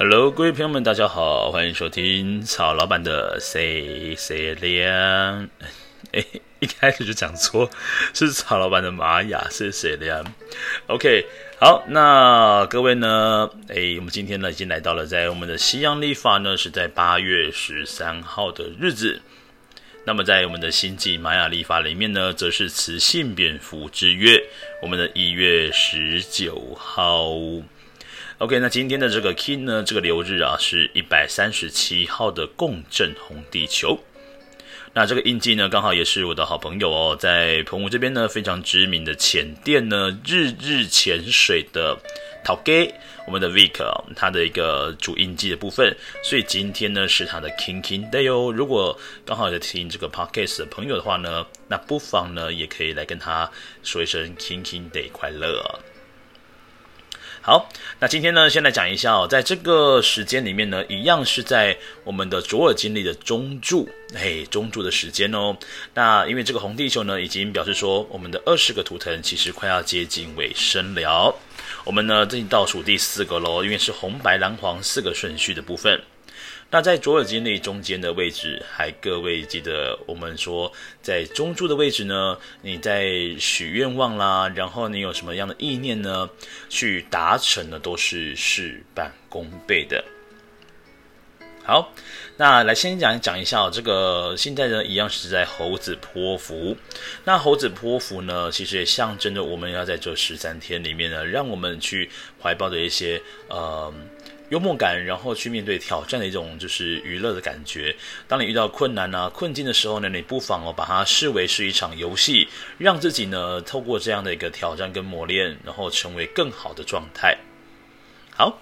Hello，各位朋友们，大家好，欢迎收听曹老板的 Say Say 亮。哎，一开始就讲错，是曹老板的玛雅是谁亮？OK，好，那各位呢？哎，我们今天呢已经来到了在我们的西洋历法呢是在八月十三号的日子。那么在我们的星际玛雅历法里面呢，则是雌性蝙蝠之月，我们的一月十九号。OK，那今天的这个 King 呢，这个流日啊，是一百三十七号的共振红地球。那这个印记呢，刚好也是我的好朋友哦，在澎湖这边呢，非常知名的潜店呢，日日潜水的陶给，我们的 Vic 啊，他的一个主印记的部分。所以今天呢，是他的 King King Day 哦。如果刚好在听这个 Podcast 的朋友的话呢，那不妨呢，也可以来跟他说一声 King King Day 快乐。好，那今天呢，先来讲一下哦，在这个时间里面呢，一样是在我们的左耳经历的中柱，哎，中柱的时间哦。那因为这个红地球呢，已经表示说，我们的二十个图腾其实快要接近尾声了。我们呢，这已经倒数第四个喽，因为是红白蓝黄四个顺序的部分。那在卓尔金历中间的位置，还各位记得我们说，在中柱的位置呢，你在许愿望啦，然后你有什么样的意念呢，去达成呢都是事半功倍的。好，那来先讲讲一下哦，这个现在呢，一样是在猴子波符。那猴子波符呢，其实也象征着我们要在这十三天里面呢，让我们去怀抱的一些呃。幽默感，然后去面对挑战的一种就是娱乐的感觉。当你遇到困难啊、困境的时候呢，你不妨哦把它视为是一场游戏，让自己呢透过这样的一个挑战跟磨练，然后成为更好的状态。好，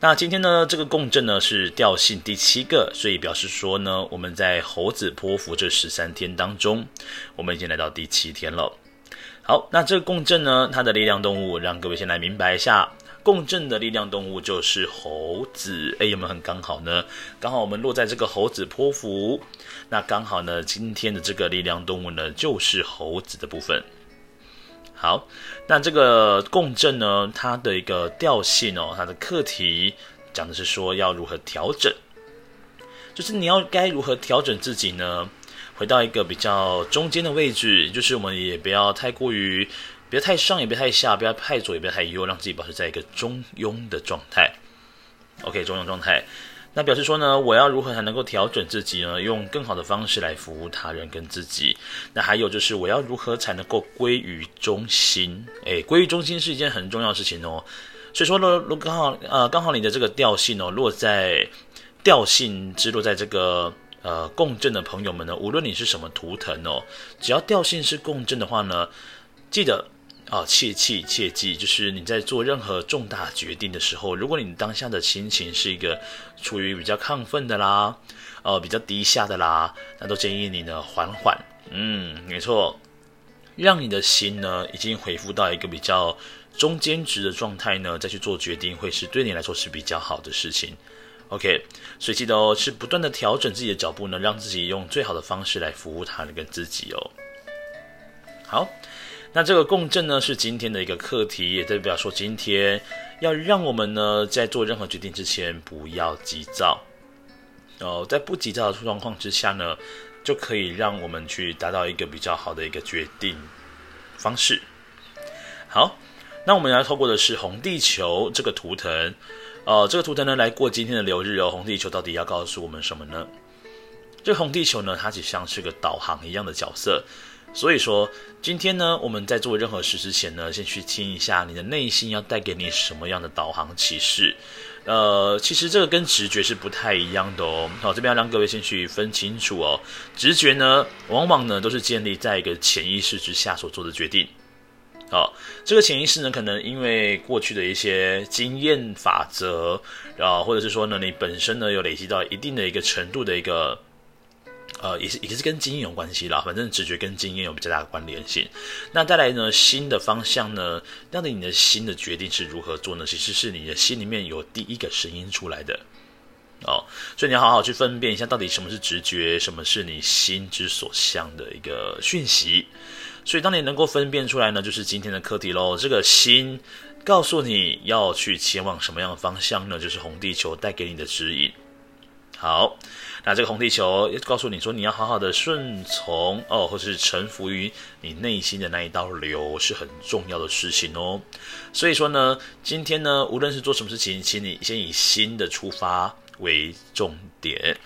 那今天呢这个共振呢是调性第七个，所以表示说呢我们在猴子波符这十三天当中，我们已经来到第七天了。好，那这个共振呢它的力量动物，让各位先来明白一下。共振的力量动物就是猴子，哎，有没有很刚好呢？刚好我们落在这个猴子波符，那刚好呢，今天的这个力量动物呢，就是猴子的部分。好，那这个共振呢，它的一个调性哦，它的课题讲的是说要如何调整，就是你要该如何调整自己呢？回到一个比较中间的位置，就是我们也不要太过于。别太上，也别太下，不要太左，也别太右，让自己保持在一个中庸的状态。OK，中庸状态，那表示说呢，我要如何才能够调整自己呢？用更好的方式来服务他人跟自己。那还有就是，我要如何才能够归于中心？诶，归于中心是一件很重要的事情哦。所以说呢，如刚好呃，刚好你的这个调性哦，落在调性之落在这个呃共振的朋友们呢，无论你是什么图腾哦，只要调性是共振的话呢，记得。啊，切记切记，就是你在做任何重大决定的时候，如果你当下的心情是一个处于比较亢奋的啦，呃，比较低下的啦，那都建议你呢缓缓，嗯，没错，让你的心呢已经恢复到一个比较中间值的状态呢，再去做决定，会是对你来说是比较好的事情。OK，所以记得哦，是不断的调整自己的脚步呢，让自己用最好的方式来服务他人跟自己哦。好。那这个共振呢，是今天的一个课题，也代表说今天要让我们呢，在做任何决定之前不要急躁哦，在不急躁的状况之下呢，就可以让我们去达到一个比较好的一个决定方式。好，那我们要透过的是红地球这个图腾，呃，这个图腾呢，来过今天的流日哦。红地球到底要告诉我们什么呢？这个红地球呢，它就像是个导航一样的角色。所以说，今天呢，我们在做任何事之前呢，先去听一下你的内心要带给你什么样的导航启示。呃，其实这个跟直觉是不太一样的哦。好，这边要让各位先去分清楚哦。直觉呢，往往呢都是建立在一个潜意识之下所做的决定。好，这个潜意识呢，可能因为过去的一些经验法则，然后或者是说呢，你本身呢有累积到一定的一个程度的一个。呃，也是也是跟经验有关系啦，反正直觉跟经验有比较大的关联性。那再来呢，新的方向呢，到底你的新的决定是如何做呢？其实是你的心里面有第一个声音出来的哦，所以你要好好去分辨一下，到底什么是直觉，什么是你心之所向的一个讯息。所以当你能够分辨出来呢，就是今天的课题喽。这个心告诉你要去前往什么样的方向呢？就是红地球带给你的指引。好，那这个红地球告诉你说，你要好好的顺从哦，或者是臣服于你内心的那一道流，是很重要的事情哦。所以说呢，今天呢，无论是做什么事情，请你先以心的出发为重点。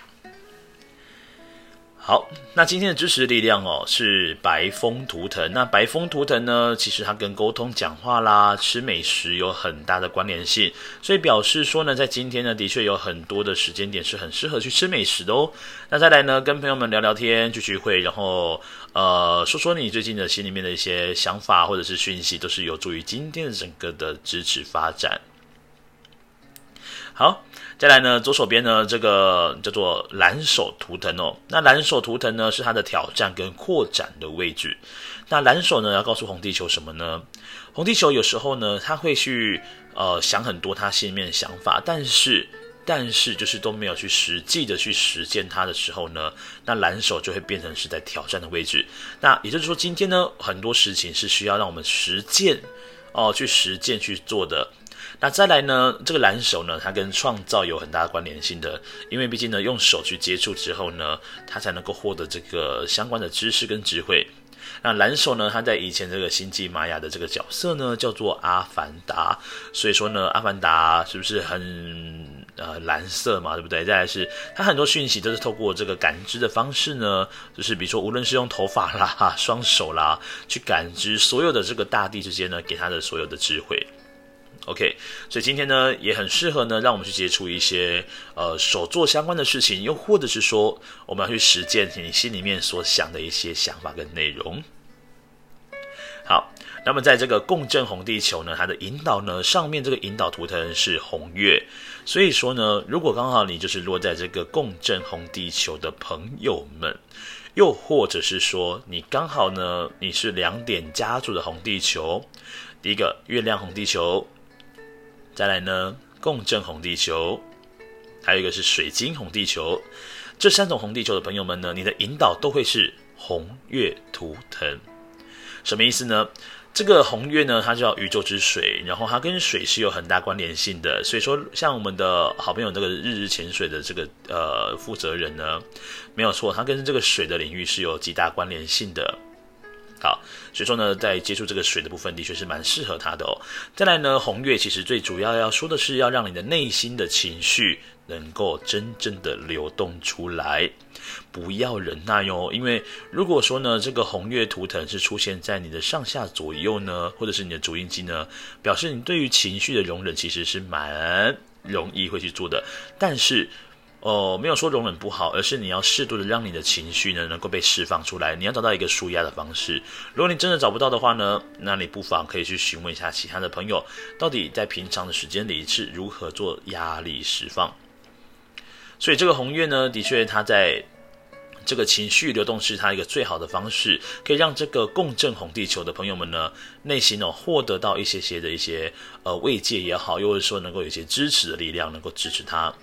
好，那今天的支持力量哦，是白风图腾。那白风图腾呢，其实它跟沟通、讲话啦、吃美食有很大的关联性，所以表示说呢，在今天呢，的确有很多的时间点是很适合去吃美食的哦。那再来呢，跟朋友们聊聊天、聚聚会，然后呃，说说你最近的心里面的一些想法或者是讯息，都是有助于今天的整个的支持发展。好。再来呢，左手边呢，这个叫做蓝手图腾哦。那蓝手图腾呢，是它的挑战跟扩展的位置。那蓝手呢，要告诉红地球什么呢？红地球有时候呢，他会去呃想很多他心里面的想法，但是但是就是都没有去实际的去实践它的时候呢，那蓝手就会变成是在挑战的位置。那也就是说，今天呢，很多事情是需要让我们实践哦，去实践去做的。那再来呢，这个蓝手呢，它跟创造有很大的关联性的，因为毕竟呢，用手去接触之后呢，它才能够获得这个相关的知识跟智慧。那蓝手呢，它在以前这个星际玛雅的这个角色呢，叫做阿凡达，所以说呢，阿凡达是不是很呃蓝色嘛，对不对？再来是它很多讯息都是透过这个感知的方式呢，就是比如说无论是用头发啦、双手啦，去感知所有的这个大地之间呢，给它的所有的智慧。OK，所以今天呢也很适合呢，让我们去接触一些呃手作相关的事情，又或者是说我们要去实践你心里面所想的一些想法跟内容。好，那么在这个共振红地球呢，它的引导呢，上面这个引导图腾是红月，所以说呢，如果刚好你就是落在这个共振红地球的朋友们，又或者是说你刚好呢你是两点家族的红地球，第一个月亮红地球。再来呢，共振红地球，还有一个是水晶红地球，这三种红地球的朋友们呢，你的引导都会是红月图腾，什么意思呢？这个红月呢，它叫宇宙之水，然后它跟水是有很大关联性的，所以说像我们的好朋友这个日日潜水的这个呃负责人呢，没有错，它跟这个水的领域是有极大关联性的。好，所以说呢，在接触这个水的部分，的确是蛮适合他的哦。再来呢，红月其实最主要要说的是，要让你的内心的情绪能够真正的流动出来，不要忍耐哟。因为如果说呢，这个红月图腾是出现在你的上下左右呢，或者是你的主印机呢，表示你对于情绪的容忍其实是蛮容易会去做的，但是。哦，没有说容忍不好，而是你要适度的让你的情绪呢能够被释放出来。你要找到一个舒压的方式。如果你真的找不到的话呢，那你不妨可以去询问一下其他的朋友，到底在平常的时间里是如何做压力释放。所以这个红月呢，的确它在这个情绪流动是它一个最好的方式，可以让这个共振红地球的朋友们呢，内心哦获得到一些些的一些呃慰藉也好，又或者说能够有一些支持的力量，能够支持它。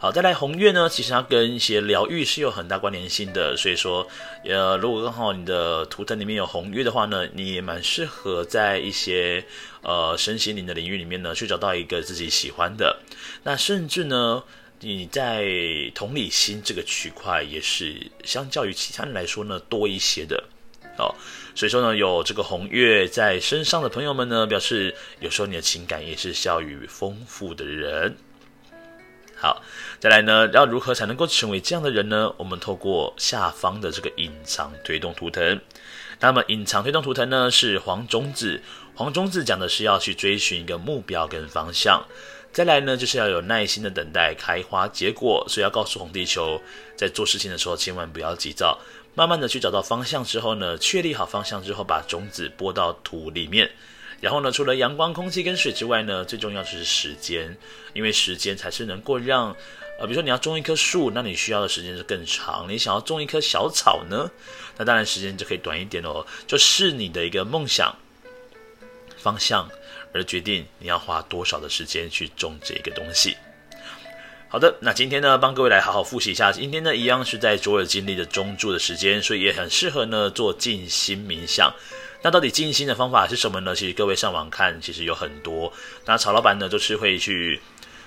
好，再来红月呢，其实它跟一些疗愈是有很大关联性的，所以说，呃，如果刚好你的图腾里面有红月的话呢，你也蛮适合在一些呃身心灵的领域里面呢，去找到一个自己喜欢的。那甚至呢，你在同理心这个区块也是相较于其他人来说呢多一些的。哦，所以说呢，有这个红月在身上的朋友们呢，表示有时候你的情感也是笑语丰富的人。好，再来呢，要如何才能够成为这样的人呢？我们透过下方的这个隐藏推动图腾。那么隐藏推动图腾呢，是黄种子。黄种子讲的是要去追寻一个目标跟方向。再来呢，就是要有耐心的等待开花结果。所以要告诉红地球，在做事情的时候，千万不要急躁，慢慢的去找到方向之后呢，确立好方向之后，把种子播到土里面。然后呢，除了阳光、空气跟水之外呢，最重要就是时间，因为时间才是能够让，呃，比如说你要种一棵树，那你需要的时间是更长。你想要种一棵小草呢，那当然时间就可以短一点哦。就是你的一个梦想方向而决定你要花多少的时间去种这个东西。好的，那今天呢，帮各位来好好复习一下。今天呢，一样是在卓尔经历的中柱的时间，所以也很适合呢做静心冥想。那到底静心的方法是什么呢？其实各位上网看，其实有很多。那曹老板呢，就是会去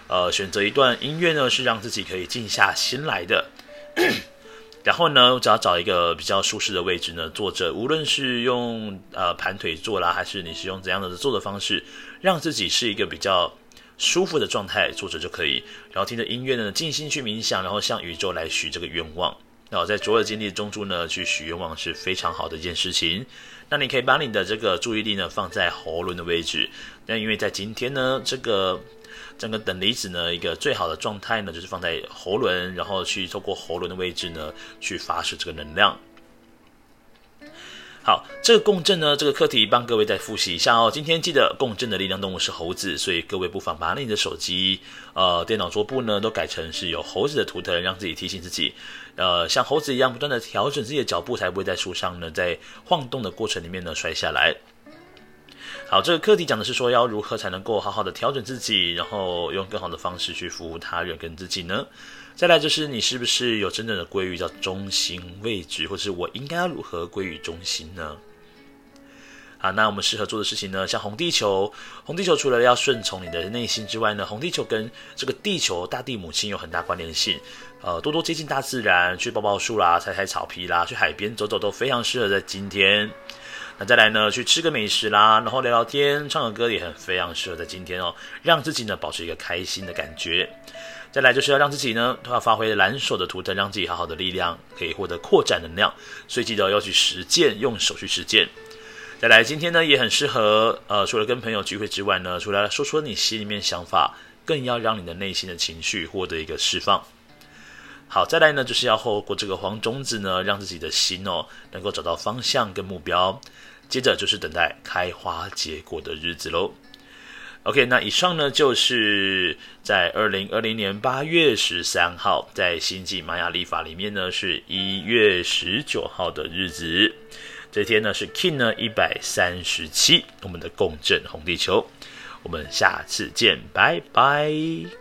呃选择一段音乐呢，是让自己可以静下心来的。然后呢，只要找一个比较舒适的位置呢，坐着，无论是用呃盘腿坐啦，还是你是用怎样的坐的方式，让自己是一个比较舒服的状态，坐着就可以。然后听着音乐呢，静心去冥想，然后向宇宙来许这个愿望。然后在昨日经历中枢呢，去许愿望是非常好的一件事情。那你可以把你的这个注意力呢放在喉轮的位置。那因为在今天呢，这个。整个等离子呢，一个最好的状态呢，就是放在喉轮，然后去透过喉轮的位置呢，去发射这个能量。好，这个共振呢，这个课题帮各位再复习一下哦。今天记得共振的力量动物是猴子，所以各位不妨把你的手机、呃电脑桌布呢，都改成是有猴子的图腾，让自己提醒自己，呃，像猴子一样不断的调整自己的脚步，才不会在树上呢，在晃动的过程里面呢摔下来。好，这个课题讲的是说，要如何才能够好好的调整自己，然后用更好的方式去服务他人跟自己呢？再来就是你是不是有真正的归于叫中心位置，或是我应该要如何归于中心呢？好，那我们适合做的事情呢，像红地球，红地球除了要顺从你的内心之外呢，红地球跟这个地球大地母亲有很大关联性，呃，多多接近大自然，去抱抱树啦，踩踩草皮啦，去海边走走都非常适合在今天。那再来呢，去吃个美食啦，然后聊聊天，唱个歌也很非常适合在今天哦，让自己呢保持一个开心的感觉。再来就是要让自己呢都要发挥蓝手的图腾，让自己好好的力量可以获得扩展能量，所以记得要去实践，用手去实践。再来，今天呢也很适合，呃，除了跟朋友聚会之外呢，除了说说你心里面想法，更要让你的内心的情绪获得一个释放。好，再来呢就是要透过这个黄种子呢，让自己的心哦能够找到方向跟目标。接着就是等待开花结果的日子喽。OK，那以上呢就是在二零二零年八月十三号，在星际玛雅历法里面呢是一月十九号的日子。这天呢是 King 呢一百三十七，我们的共振红地球。我们下次见，拜拜。